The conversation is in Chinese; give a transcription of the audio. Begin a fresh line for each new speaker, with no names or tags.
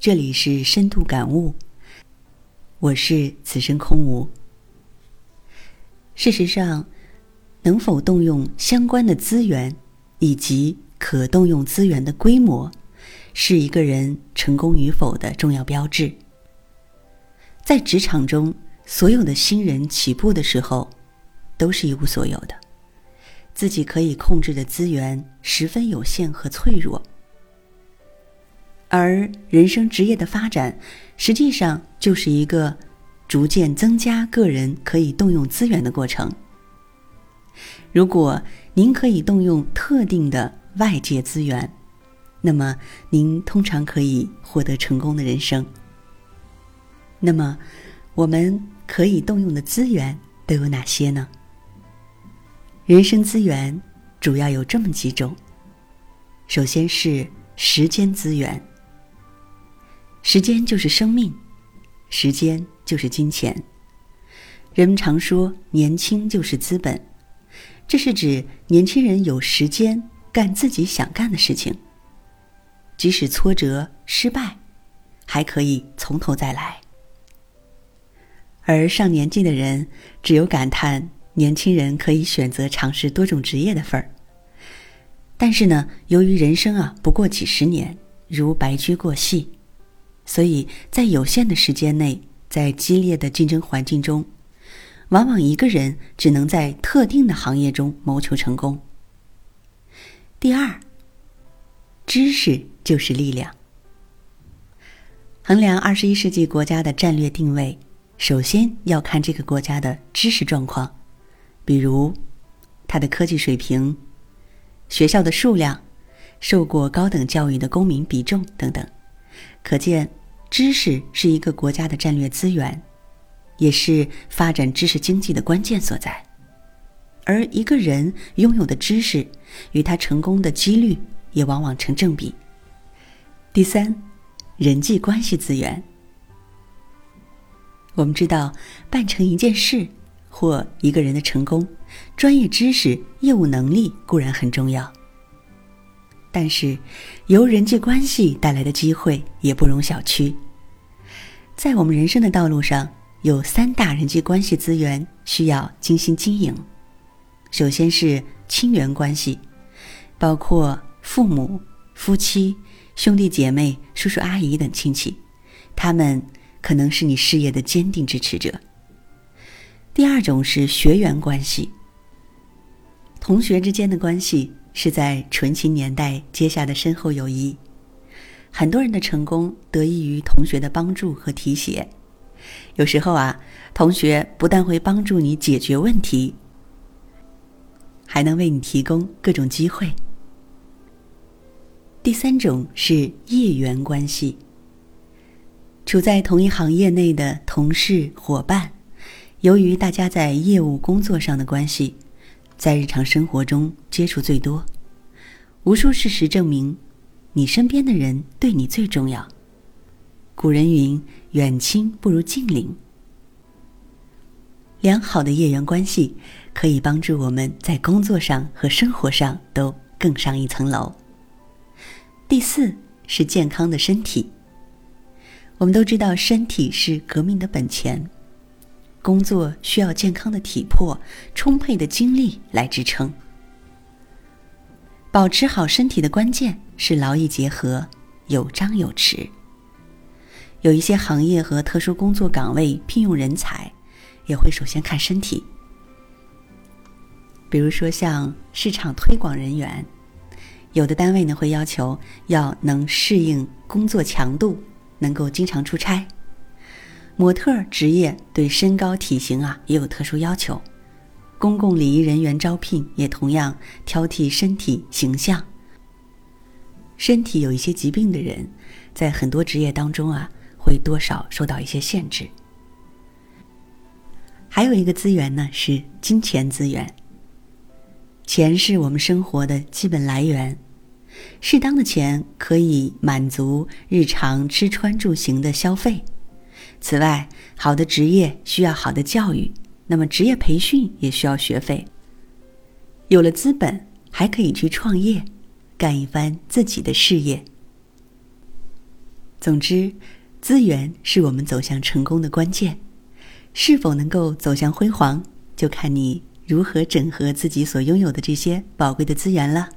这里是深度感悟，我是此生空无。事实上，能否动用相关的资源，以及可动用资源的规模，是一个人成功与否的重要标志。在职场中，所有的新人起步的时候，都是一无所有的，自己可以控制的资源十分有限和脆弱。而人生职业的发展，实际上就是一个逐渐增加个人可以动用资源的过程。如果您可以动用特定的外界资源，那么您通常可以获得成功的人生。那么，我们可以动用的资源都有哪些呢？人生资源主要有这么几种。首先是时间资源。时间就是生命，时间就是金钱。人们常说“年轻就是资本”，这是指年轻人有时间干自己想干的事情，即使挫折、失败，还可以从头再来。而上年纪的人只有感叹年轻人可以选择尝试多种职业的份儿。但是呢，由于人生啊不过几十年，如白驹过隙。所以在有限的时间内，在激烈的竞争环境中，往往一个人只能在特定的行业中谋求成功。第二，知识就是力量。衡量二十一世纪国家的战略定位，首先要看这个国家的知识状况，比如它的科技水平、学校的数量、受过高等教育的公民比重等等，可见。知识是一个国家的战略资源，也是发展知识经济的关键所在。而一个人拥有的知识，与他成功的几率也往往成正比。第三，人际关系资源。我们知道，办成一件事或一个人的成功，专业知识、业务能力固然很重要。但是，由人际关系带来的机会也不容小觑。在我们人生的道路上，有三大人际关系资源需要精心经营。首先是亲缘关系，包括父母、夫妻、兄弟姐妹、叔叔阿姨等亲戚，他们可能是你事业的坚定支持者。第二种是学缘关系，同学之间的关系。是在纯情年代结下的深厚友谊，很多人的成功得益于同学的帮助和提携。有时候啊，同学不但会帮助你解决问题，还能为你提供各种机会。第三种是业缘关系，处在同一行业内的同事伙伴，由于大家在业务工作上的关系。在日常生活中接触最多，无数事实证明，你身边的人对你最重要。古人云：“远亲不如近邻。”良好的业缘关系可以帮助我们在工作上和生活上都更上一层楼。第四是健康的身体。我们都知道，身体是革命的本钱。工作需要健康的体魄、充沛的精力来支撑。保持好身体的关键是劳逸结合、有张有弛。有一些行业和特殊工作岗位聘用人才，也会首先看身体。比如说像市场推广人员，有的单位呢会要求要能适应工作强度，能够经常出差。模特职业对身高体型啊也有特殊要求，公共礼仪人员招聘也同样挑剔身体形象。身体有一些疾病的人，在很多职业当中啊会多少受到一些限制。还有一个资源呢是金钱资源，钱是我们生活的基本来源，适当的钱可以满足日常吃穿住行的消费。此外，好的职业需要好的教育，那么职业培训也需要学费。有了资本，还可以去创业，干一番自己的事业。总之，资源是我们走向成功的关键。是否能够走向辉煌，就看你如何整合自己所拥有的这些宝贵的资源了。